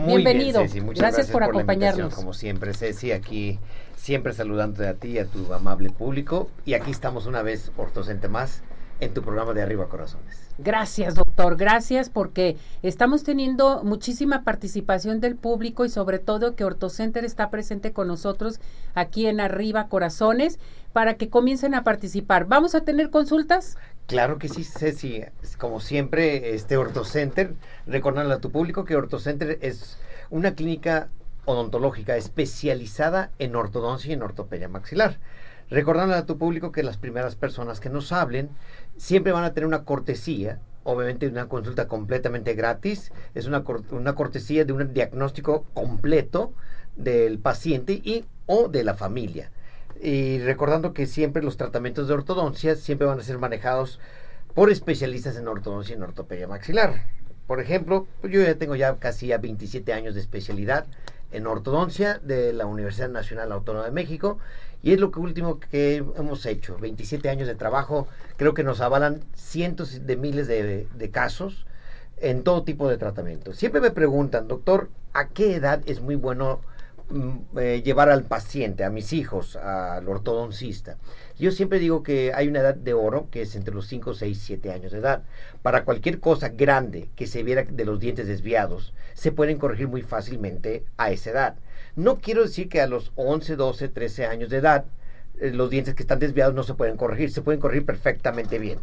Muy Bienvenido. Bien, Ceci. Muchas gracias, gracias por, acompañarnos. como siempre, Ceci, aquí siempre saludándote a ti y a tu amable público. Y aquí estamos una vez, Ortocente Más, en tu programa de Arriba Corazones. Gracias, doctor. Gracias porque estamos teniendo muchísima participación del público y sobre todo que OrtoCenter está presente con nosotros aquí en Arriba Corazones para que comiencen a participar. ¿Vamos a tener consultas? Claro que sí, Ceci. Como siempre, este OrtoCenter, recordarle a tu público que OrtoCenter es una clínica odontológica especializada en ortodoncia y en ortopedia maxilar. Recordándole a tu público que las primeras personas que nos hablen siempre van a tener una cortesía, obviamente una consulta completamente gratis, es una, una cortesía de un diagnóstico completo del paciente y o de la familia. Y recordando que siempre los tratamientos de ortodoncia siempre van a ser manejados por especialistas en ortodoncia y en ortopedia maxilar. Por ejemplo, pues yo ya tengo ya casi ya 27 años de especialidad en ortodoncia de la Universidad Nacional Autónoma de México y es lo que último que hemos hecho. 27 años de trabajo, creo que nos avalan cientos de miles de, de casos en todo tipo de tratamientos. Siempre me preguntan, doctor, ¿a qué edad es muy bueno eh, llevar al paciente, a mis hijos, al ortodoncista? Yo siempre digo que hay una edad de oro que es entre los 5, 6, 7 años de edad. Para cualquier cosa grande que se viera de los dientes desviados, se pueden corregir muy fácilmente a esa edad. No quiero decir que a los 11, 12, 13 años de edad eh, los dientes que están desviados no se pueden corregir, se pueden corregir perfectamente bien.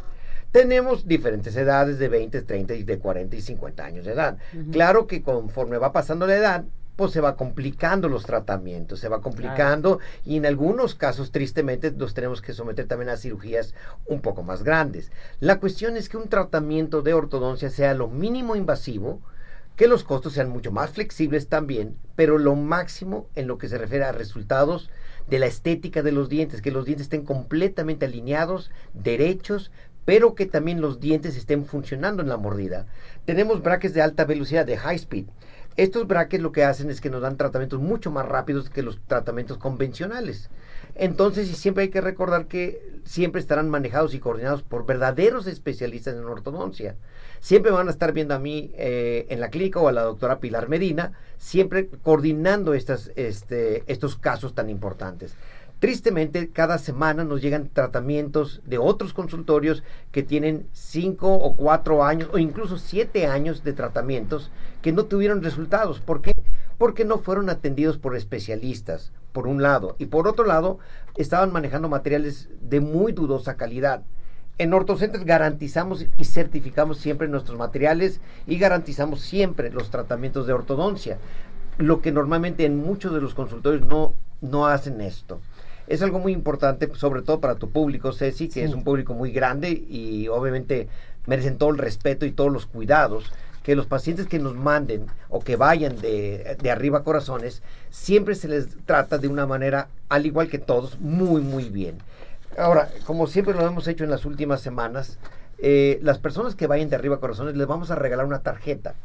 Tenemos diferentes edades de 20, 30 y de 40 y 50 años de edad. Uh -huh. Claro que conforme va pasando la edad, pues se va complicando los tratamientos, se va complicando claro. y en algunos casos tristemente los tenemos que someter también a cirugías un poco más grandes. La cuestión es que un tratamiento de ortodoncia sea lo mínimo invasivo, que los costos sean mucho más flexibles también, pero lo máximo en lo que se refiere a resultados de la estética de los dientes, que los dientes estén completamente alineados, derechos, pero que también los dientes estén funcionando en la mordida. Tenemos brackets de alta velocidad, de high speed. Estos brackets lo que hacen es que nos dan tratamientos mucho más rápidos que los tratamientos convencionales. Entonces, y siempre hay que recordar que siempre estarán manejados y coordinados por verdaderos especialistas en ortodoncia. Siempre van a estar viendo a mí eh, en la clínica o a la doctora Pilar Medina, siempre coordinando estas, este, estos casos tan importantes. Tristemente, cada semana nos llegan tratamientos de otros consultorios que tienen cinco o cuatro años o incluso siete años de tratamientos que no tuvieron resultados. ¿Por qué? Porque no fueron atendidos por especialistas, por un lado. Y por otro lado, estaban manejando materiales de muy dudosa calidad. En OrtoCenter garantizamos y certificamos siempre nuestros materiales y garantizamos siempre los tratamientos de ortodoncia. Lo que normalmente en muchos de los consultorios no, no hacen esto es algo muy importante, sobre todo para tu público, Ceci, que sí. es un público muy grande y obviamente merecen todo el respeto y todos los cuidados. Que los pacientes que nos manden o que vayan de, de arriba a corazones, siempre se les trata de una manera, al igual que todos, muy, muy bien. Ahora, como siempre lo hemos hecho en las últimas semanas, eh, las personas que vayan de arriba a corazones les vamos a regalar una tarjeta.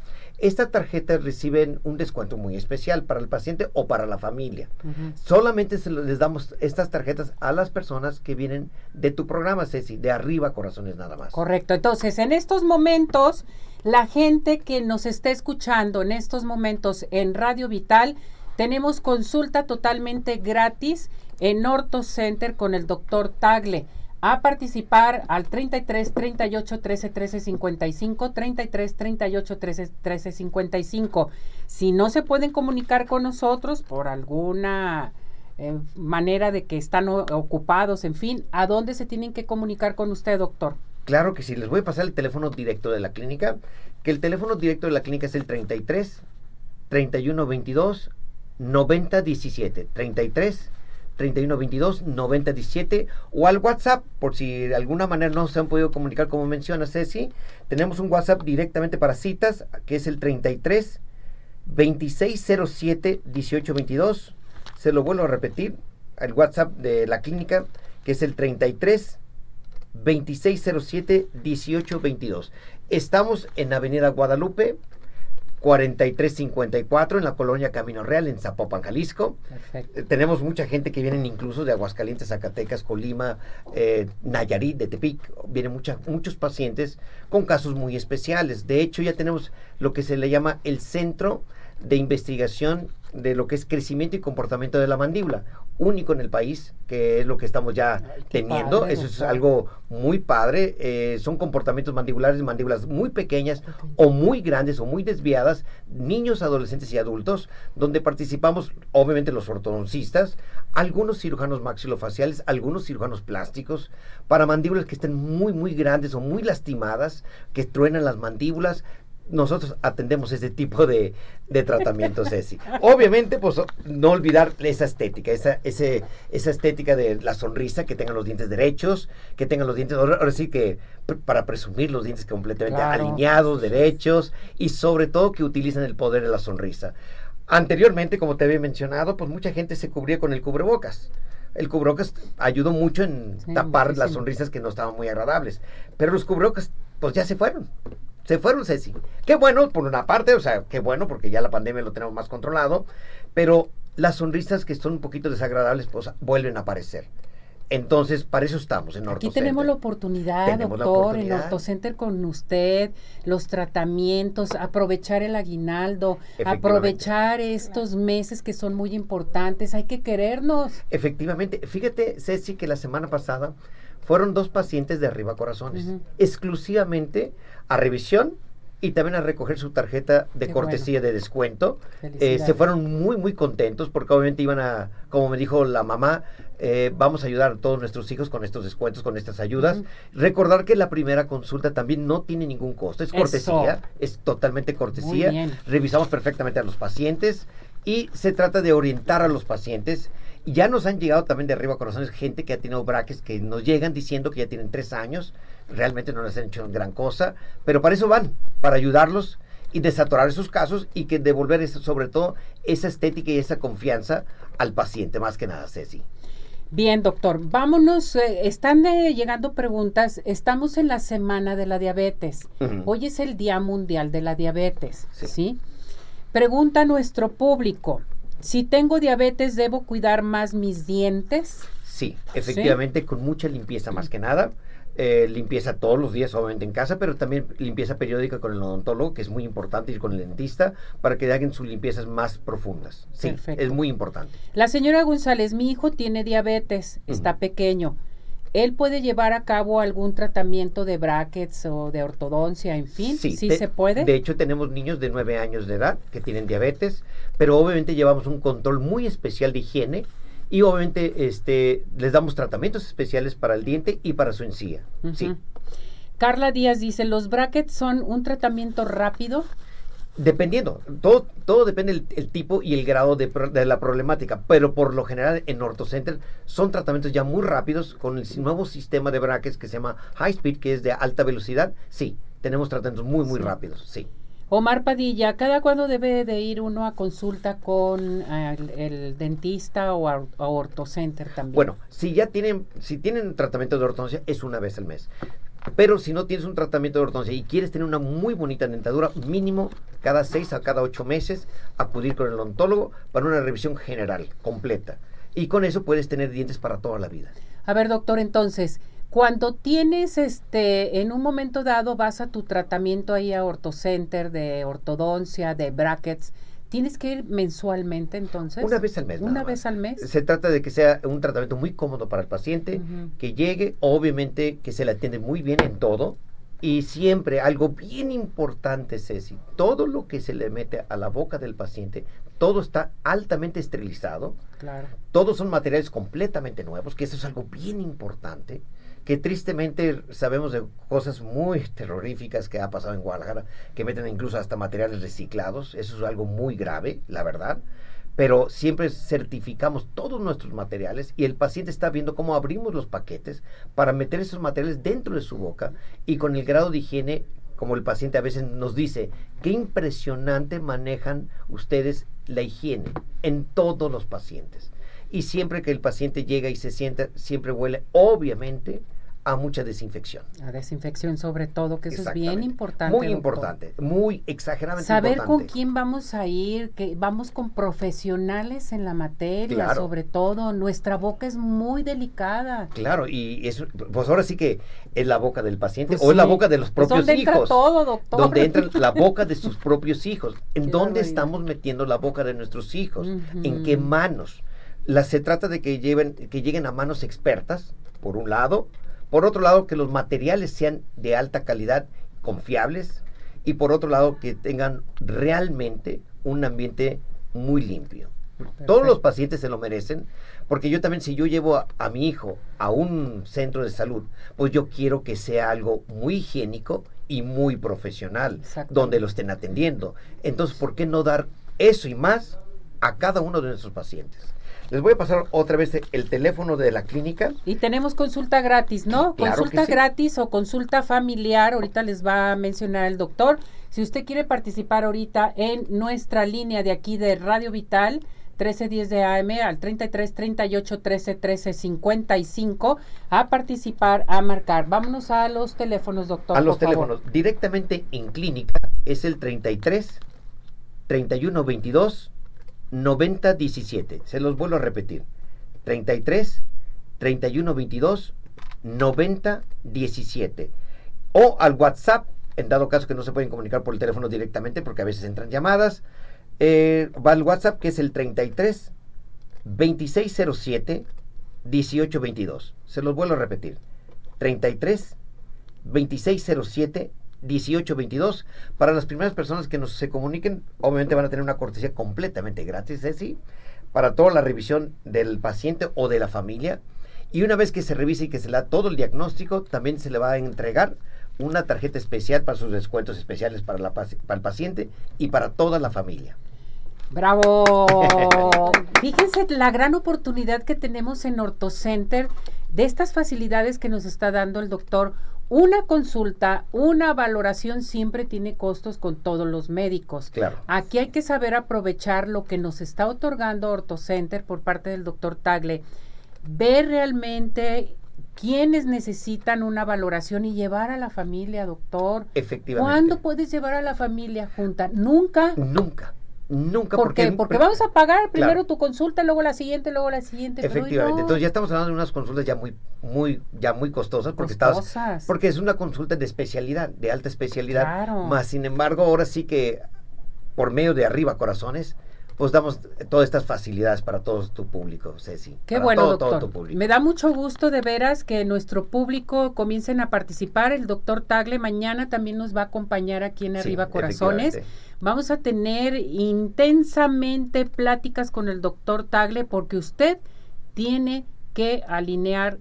Estas tarjetas reciben un descuento muy especial para el paciente o para la familia. Uh -huh. Solamente se les damos estas tarjetas a las personas que vienen de tu programa, Ceci, de arriba corazones nada más. Correcto. Entonces, en estos momentos, la gente que nos está escuchando en estos momentos en Radio Vital, tenemos consulta totalmente gratis en Orto Center con el doctor Tagle a participar al 33 38 13 13 55 33 38 13 13 55 si no se pueden comunicar con nosotros por alguna eh, manera de que están ocupados en fin a dónde se tienen que comunicar con usted doctor claro que sí les voy a pasar el teléfono directo de la clínica que el teléfono directo de la clínica es el 33 31 22 90 17 33 3122 9017 o al WhatsApp, por si de alguna manera no se han podido comunicar como menciona Ceci, tenemos un WhatsApp directamente para citas, que es el 33 2607 1822. Se lo vuelvo a repetir, el WhatsApp de la clínica, que es el 33 2607 1822. Estamos en Avenida Guadalupe, 4354 en la colonia Camino Real en Zapopan, Jalisco. Perfecto. Eh, tenemos mucha gente que vienen incluso de Aguascalientes, Zacatecas, Colima, eh, Nayarit, de Tepic. Vienen mucha, muchos pacientes con casos muy especiales. De hecho, ya tenemos lo que se le llama el centro de investigación de lo que es crecimiento y comportamiento de la mandíbula, único en el país, que es lo que estamos ya teniendo. Eso es algo muy padre. Eh, son comportamientos mandibulares, mandíbulas muy pequeñas o muy grandes o muy desviadas, niños, adolescentes y adultos, donde participamos obviamente los ortodoncistas, algunos cirujanos maxilofaciales, algunos cirujanos plásticos, para mandíbulas que estén muy, muy grandes o muy lastimadas, que truenan las mandíbulas, nosotros atendemos ese tipo de, de tratamientos, Ceci. Obviamente, pues no olvidar esa estética, esa, ese, esa estética de la sonrisa, que tengan los dientes derechos, que tengan los dientes, ahora, sí que para presumir los dientes completamente alineados, derechos, y sobre todo que utilicen el poder de la sonrisa. Anteriormente, como te había mencionado, pues mucha gente se cubría con el cubrebocas el cubrebocas ayudó mucho en tapar las sonrisas que no estaban muy agradables. Pero los cubrebocas, pues ya se fueron se fueron, Ceci. Qué bueno, por una parte, o sea, qué bueno, porque ya la pandemia lo tenemos más controlado, pero las sonrisas que son un poquito desagradables, pues vuelven a aparecer. Entonces, para eso estamos en Aquí tenemos la oportunidad, doctor, en OrtoCenter con usted, los tratamientos, aprovechar el aguinaldo, aprovechar estos meses que son muy importantes, hay que querernos. Efectivamente, fíjate, Ceci, que la semana pasada fueron dos pacientes de arriba corazones, exclusivamente a revisión y también a recoger su tarjeta de cortesía de descuento. Eh, se fueron muy, muy contentos porque obviamente iban a, como me dijo la mamá, eh, vamos a ayudar a todos nuestros hijos con estos descuentos, con estas ayudas. Recordar que la primera consulta también no tiene ningún costo, es cortesía, es totalmente cortesía. Revisamos perfectamente a los pacientes y se trata de orientar a los pacientes ya nos han llegado también de arriba corazones gente que ha tenido braques que nos llegan diciendo que ya tienen tres años, realmente no les han hecho gran cosa, pero para eso van, para ayudarlos y desatorar esos casos y que devolver eso, sobre todo esa estética y esa confianza al paciente, más que nada, Ceci. Bien, doctor, vámonos. Eh, están eh, llegando preguntas. Estamos en la semana de la diabetes. Hoy es el Día Mundial de la Diabetes. ¿sí? Pregunta nuestro público. Si tengo diabetes, ¿debo cuidar más mis dientes? Sí, efectivamente, con mucha limpieza más que nada. Eh, limpieza todos los días, obviamente en casa, pero también limpieza periódica con el odontólogo, que es muy importante, ir con el dentista, para que hagan sus limpiezas más profundas. Sí, es muy importante. La señora González, mi hijo tiene diabetes, está pequeño. ¿Él puede llevar a cabo algún tratamiento de brackets o de ortodoncia, en fin? Sí, ¿Sí se puede. De hecho, tenemos niños de 9 años de edad que tienen diabetes, pero obviamente llevamos un control muy especial de higiene y obviamente este, les damos tratamientos especiales para el diente y para su encía. Sí. Carla Díaz dice, ¿los brackets son un tratamiento rápido? Dependiendo, todo, todo depende del tipo y el grado de, la problemática, pero por lo general en OrtoCenter son tratamientos ya muy rápidos con el nuevo sistema de brackets que se llama High Speed, que es de alta velocidad. Sí, tenemos tratamientos muy, muy rápidos, sí. Omar Padilla, ¿cada cuándo debe de ir uno a consulta con eh, el, dentista o a, OrtoCenter también? Bueno, si ya tienen, si tienen tratamiento de ortodoncia, es una vez al mes. Pero si no tienes un tratamiento de ortodoncia y quieres tener una muy bonita dentadura, mínimo cada seis a cada ocho meses acudir con el odontólogo para una revisión general, completa. Y con eso puedes tener dientes para toda la vida. A ver, doctor, entonces, cuando tienes este, en un momento dado vas a tu tratamiento ahí a OrtoCenter de ortodoncia, de brackets, ¿Tienes que ir mensualmente entonces? Una vez al mes. Una vez al mes. Se trata de que sea un tratamiento muy cómodo para el paciente, que llegue, obviamente que se le atiende muy bien en todo. Y siempre algo bien importante, Ceci, todo lo que se le mete a la boca del paciente, todo está altamente esterilizado. Claro. Todos son materiales completamente nuevos, que eso es algo bien importante que tristemente sabemos de cosas muy terroríficas que ha pasado en Guadalajara, que meten incluso hasta materiales reciclados, eso es algo muy grave, la verdad, pero siempre certificamos todos nuestros materiales y el paciente está viendo cómo abrimos los paquetes para meter esos materiales dentro de su boca y con el grado de higiene, como el paciente a veces nos dice, qué impresionante manejan ustedes la higiene en todos los pacientes. Y siempre que el paciente llega y se sienta, siempre huele, obviamente, a mucha desinfección. La desinfección sobre todo, que eso es bien importante. Muy importante, muy exageradamente Saber importante. con quién vamos a ir, que vamos con profesionales en la materia, sobre todo. Nuestra boca es muy delicada. Claro, y eso, pues ahora sí que es la boca del paciente pues o es la boca de los propios pues donde hijos. Entra todo, doctor. Donde entra la boca de sus propios hijos. ¿En dónde estamos metiendo la boca de nuestros hijos? ¿En qué manos? La, se trata de que, lleven, que lleguen a manos expertas, por un lado, por otro lado, que los materiales sean de alta calidad, confiables, y por otro lado, que tengan realmente un ambiente muy limpio. Todos los pacientes se lo merecen, porque yo también, si yo llevo a, a, mi hijo a un centro de salud, pues yo quiero que sea algo muy higiénico y muy profesional, donde lo estén atendiendo. Entonces, ¿por qué no dar eso y más a cada uno de nuestros pacientes? Les voy a pasar otra vez el teléfono de la clínica. Y tenemos consulta gratis, ¿no? Claro consulta sí. gratis o consulta familiar. Ahorita les va a mencionar el doctor. Si usted quiere participar ahorita en nuestra línea de aquí de Radio Vital, 1310 de AM al 33 38 13 13 55 a participar, a marcar. Vámonos a los teléfonos, doctor. A los por teléfonos. Favor. Directamente en clínica es el 33 31 22 90 17. Se los vuelvo a repetir. 33 31 22 90 17. O al WhatsApp, en dado caso que no se pueden comunicar por el teléfono directamente, porque a veces entran llamadas. Eh, va al WhatsApp que es el 33 2607 1822. Se los vuelvo a repetir. 33 2607 1822. Para las primeras personas que nos se comuniquen, obviamente van a tener una cortesía completamente gratis, Ceci, para toda la revisión del paciente o de la familia. Y una vez que se revise y que se le da todo el diagnóstico, también se le va a entregar una tarjeta especial para sus descuentos especiales para, la, para el paciente y para toda la familia. Bravo. Fíjense la gran oportunidad que tenemos en OrtoCenter de estas facilidades que nos está dando el doctor. Una consulta, una valoración siempre tiene costos con todos los médicos. Claro. Aquí hay que saber aprovechar lo que nos está otorgando OrtoCenter por parte del doctor Tagle. Ver realmente quienes necesitan una valoración y llevar a la familia, doctor. Efectivamente. ¿Cuándo puedes llevar a la familia junta? Nunca. Nunca. Nunca. ¿Por porque, qué? Porque vamos a pagar primero claro. tu consulta, luego la siguiente, luego la siguiente. Efectivamente. No. Entonces ya estamos hablando de unas consultas ya muy, muy, ya muy costosas porque costosas. Estás, porque es una consulta de especialidad, de alta especialidad. Claro. Más sin embargo, ahora sí que por medio de arriba corazones, pues damos todas estas facilidades para todo tu público, Ceci. Qué para bueno, todo, doctor. todo tu público. Me da mucho gusto de veras que nuestro público comiencen a participar. El doctor Tagle mañana también nos va a acompañar aquí en Arriba sí, Corazones. Vamos a tener intensamente pláticas con el doctor Tagle porque usted tiene que alinear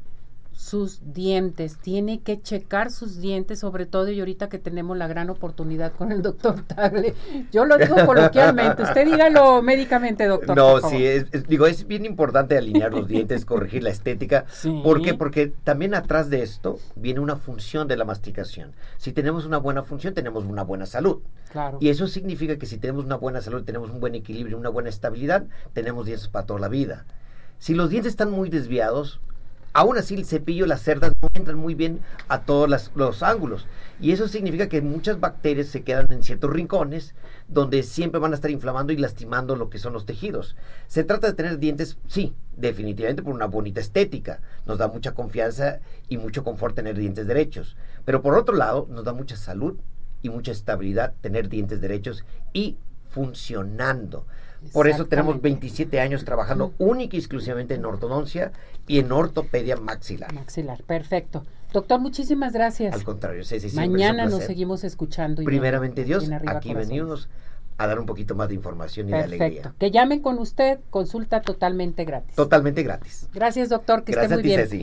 sus dientes, tiene que checar sus dientes, sobre todo y ahorita que tenemos la gran oportunidad con el doctor Tagle. Yo lo digo coloquialmente, usted dígalo médicamente, doctor. No, sí, es, es, digo, es bien importante alinear los dientes, corregir la estética. Sí. ¿Por qué? Porque también atrás de esto viene una función de la masticación. Si tenemos una buena función, tenemos una buena salud. Claro. Y eso significa que si tenemos una buena salud, tenemos un buen equilibrio, una buena estabilidad, tenemos dientes para toda la vida. Si los dientes están muy desviados, aún así el cepillo, las cerdas no entran muy bien a todos los ángulos. Y eso significa que muchas bacterias se quedan en ciertos rincones donde siempre van a estar inflamando y lastimando lo que son los tejidos. Se trata de tener dientes, sí, definitivamente por una bonita estética. Nos da mucha confianza y mucho confort tener dientes derechos. Pero por otro lado, nos da mucha salud y mucha estabilidad tener dientes derechos y funcionando. Por eso tenemos 27 años trabajando uh -huh. única y exclusivamente en ortodoncia y en ortopedia maxilar. Maxilar, perfecto. Doctor, muchísimas gracias. Al contrario, sí, Mañana nos seguimos escuchando. Primeramente Dios, aquí venimos a dar un poquito más de información y perfecto. de alegría. Que llamen con usted, consulta totalmente gratis. Totalmente gratis. Gracias, doctor, que gracias esté muy a ti, bien. Ceci.